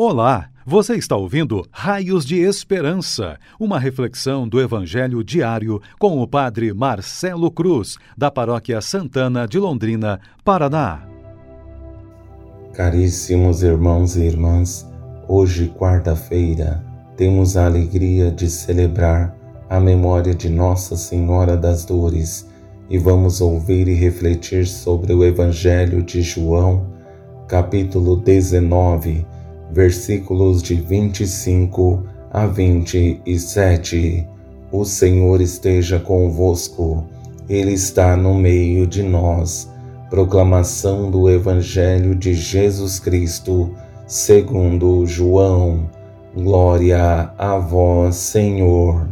Olá, você está ouvindo Raios de Esperança, uma reflexão do Evangelho diário com o Padre Marcelo Cruz, da Paróquia Santana de Londrina, Paraná. Caríssimos irmãos e irmãs, hoje, quarta-feira, temos a alegria de celebrar a memória de Nossa Senhora das Dores e vamos ouvir e refletir sobre o Evangelho de João, capítulo 19 versículos de 25 a 27. O Senhor esteja convosco, Ele está no meio de nós. Proclamação do Evangelho de Jesus Cristo, segundo João. Glória a vós, Senhor.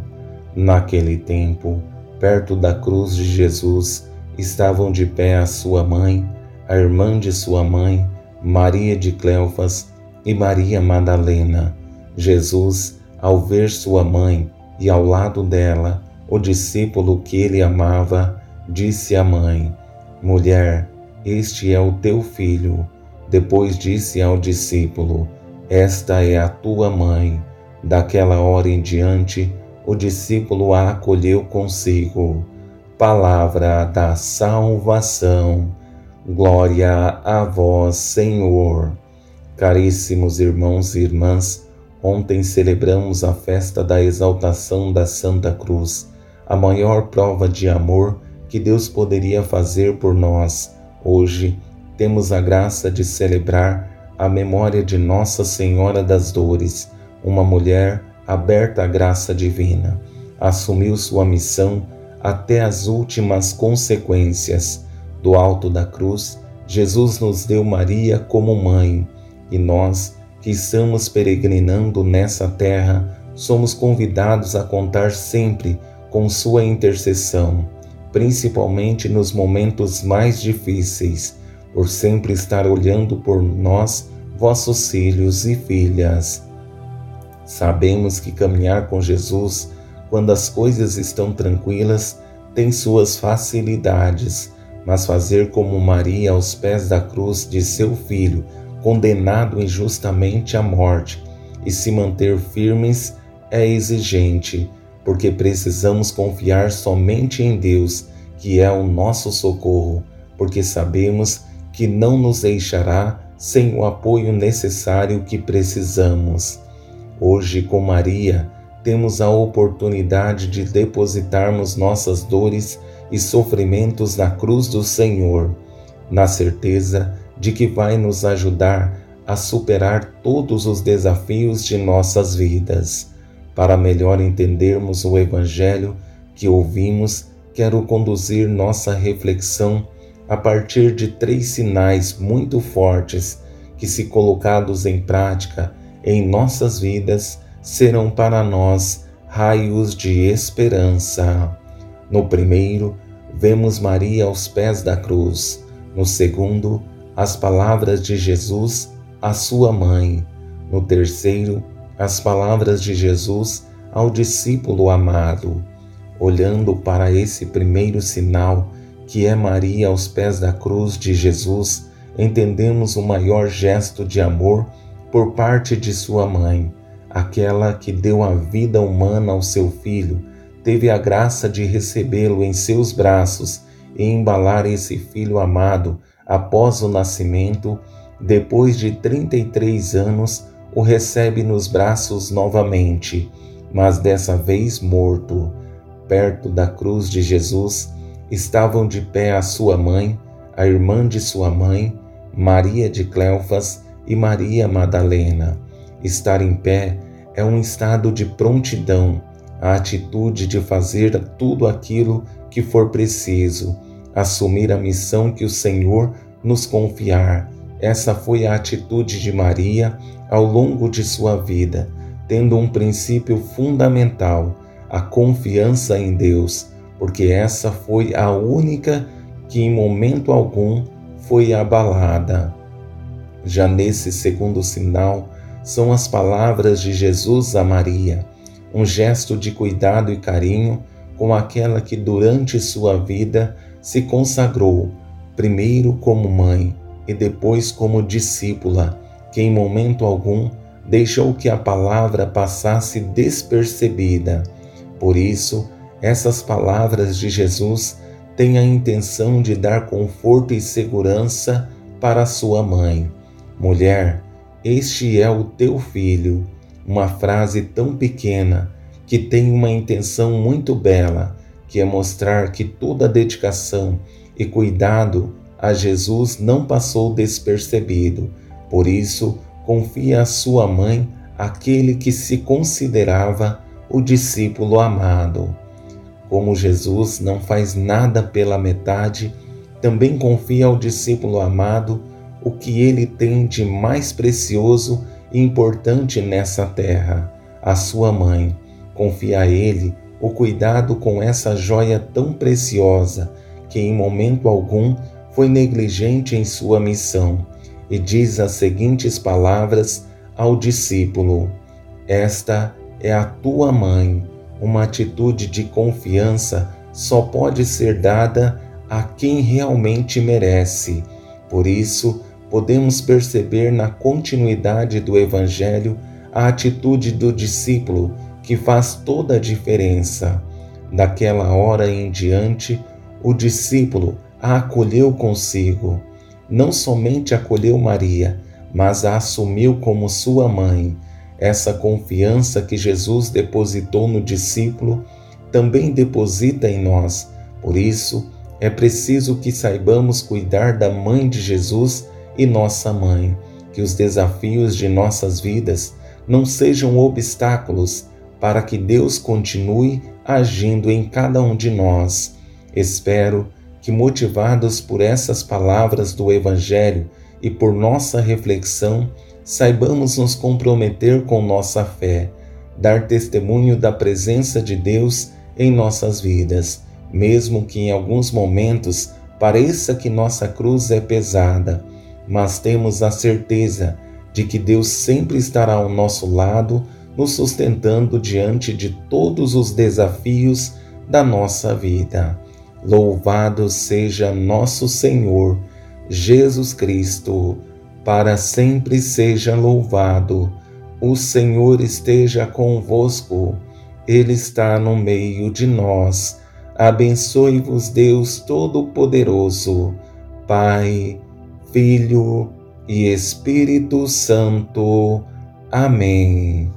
Naquele tempo, perto da cruz de Jesus, estavam de pé a sua mãe, a irmã de sua mãe, Maria de Cleofas, e Maria Madalena. Jesus, ao ver sua mãe e ao lado dela o discípulo que ele amava, disse à mãe: Mulher, este é o teu filho. Depois disse ao discípulo: Esta é a tua mãe. Daquela hora em diante, o discípulo a acolheu consigo. Palavra da salvação. Glória a vós, Senhor. Caríssimos irmãos e irmãs, ontem celebramos a festa da exaltação da Santa Cruz, a maior prova de amor que Deus poderia fazer por nós. Hoje temos a graça de celebrar a memória de Nossa Senhora das Dores, uma mulher aberta à graça divina. Assumiu sua missão até as últimas consequências. Do alto da cruz, Jesus nos deu Maria como mãe e nós, que estamos peregrinando nessa terra, somos convidados a contar sempre com Sua intercessão, principalmente nos momentos mais difíceis, por sempre estar olhando por nós, vossos filhos e filhas. Sabemos que caminhar com Jesus, quando as coisas estão tranquilas, tem suas facilidades, mas fazer como Maria aos pés da cruz de seu filho, condenado injustamente à morte, e se manter firmes é exigente, porque precisamos confiar somente em Deus, que é o nosso socorro, porque sabemos que não nos deixará sem o apoio necessário que precisamos. Hoje, com Maria, temos a oportunidade de depositarmos nossas dores e sofrimentos na cruz do Senhor, na certeza de que vai nos ajudar a superar todos os desafios de nossas vidas. Para melhor entendermos o Evangelho que ouvimos, quero conduzir nossa reflexão a partir de três sinais muito fortes que, se colocados em prática em nossas vidas, serão para nós raios de esperança. No primeiro, vemos Maria aos pés da cruz. No segundo, as palavras de Jesus à sua mãe. No terceiro, as palavras de Jesus ao discípulo amado. Olhando para esse primeiro sinal, que é Maria aos pés da cruz de Jesus, entendemos o maior gesto de amor por parte de sua mãe, aquela que deu a vida humana ao seu filho, teve a graça de recebê-lo em seus braços e embalar esse filho amado após o nascimento, depois de 33 anos, o recebe nos braços novamente, mas dessa vez morto. Perto da cruz de Jesus estavam de pé a sua mãe, a irmã de sua mãe, Maria de Cleofas e Maria Madalena. Estar em pé é um estado de prontidão, a atitude de fazer tudo aquilo que for preciso assumir a missão que o Senhor nos confiar. Essa foi a atitude de Maria ao longo de sua vida, tendo um princípio fundamental, a confiança em Deus, porque essa foi a única que em momento algum foi abalada. Já nesse segundo sinal, são as palavras de Jesus a Maria, um gesto de cuidado e carinho com aquela que durante sua vida se consagrou, primeiro como mãe e depois como discípula, que em momento algum deixou que a palavra passasse despercebida. Por isso, essas palavras de Jesus têm a intenção de dar conforto e segurança para sua mãe. Mulher, este é o teu filho. Uma frase tão pequena que tem uma intenção muito bela, que é mostrar que toda dedicação e cuidado a Jesus não passou despercebido. Por isso, confia a sua mãe aquele que se considerava o discípulo amado. Como Jesus não faz nada pela metade, também confia ao discípulo amado o que ele tem de mais precioso e importante nessa terra, a sua mãe. Confia a ele o cuidado com essa joia tão preciosa que em momento algum foi negligente em sua missão e diz as seguintes palavras ao discípulo: Esta é a tua mãe. Uma atitude de confiança só pode ser dada a quem realmente merece. Por isso, podemos perceber na continuidade do Evangelho a atitude do discípulo que faz toda a diferença. Daquela hora em diante, o discípulo a acolheu consigo. Não somente acolheu Maria, mas a assumiu como sua mãe. Essa confiança que Jesus depositou no discípulo também deposita em nós. Por isso, é preciso que saibamos cuidar da mãe de Jesus e nossa mãe, que os desafios de nossas vidas não sejam obstáculos para que Deus continue agindo em cada um de nós. Espero que, motivados por essas palavras do Evangelho e por nossa reflexão, saibamos nos comprometer com nossa fé, dar testemunho da presença de Deus em nossas vidas, mesmo que em alguns momentos pareça que nossa cruz é pesada, mas temos a certeza de que Deus sempre estará ao nosso lado, nos sustentando diante de todos os desafios da nossa vida. Louvado seja nosso Senhor Jesus Cristo, para sempre seja louvado. O Senhor esteja convosco, Ele está no meio de nós. Abençoe-vos, Deus Todo-Poderoso, Pai, Filho e Espírito Santo. Amém.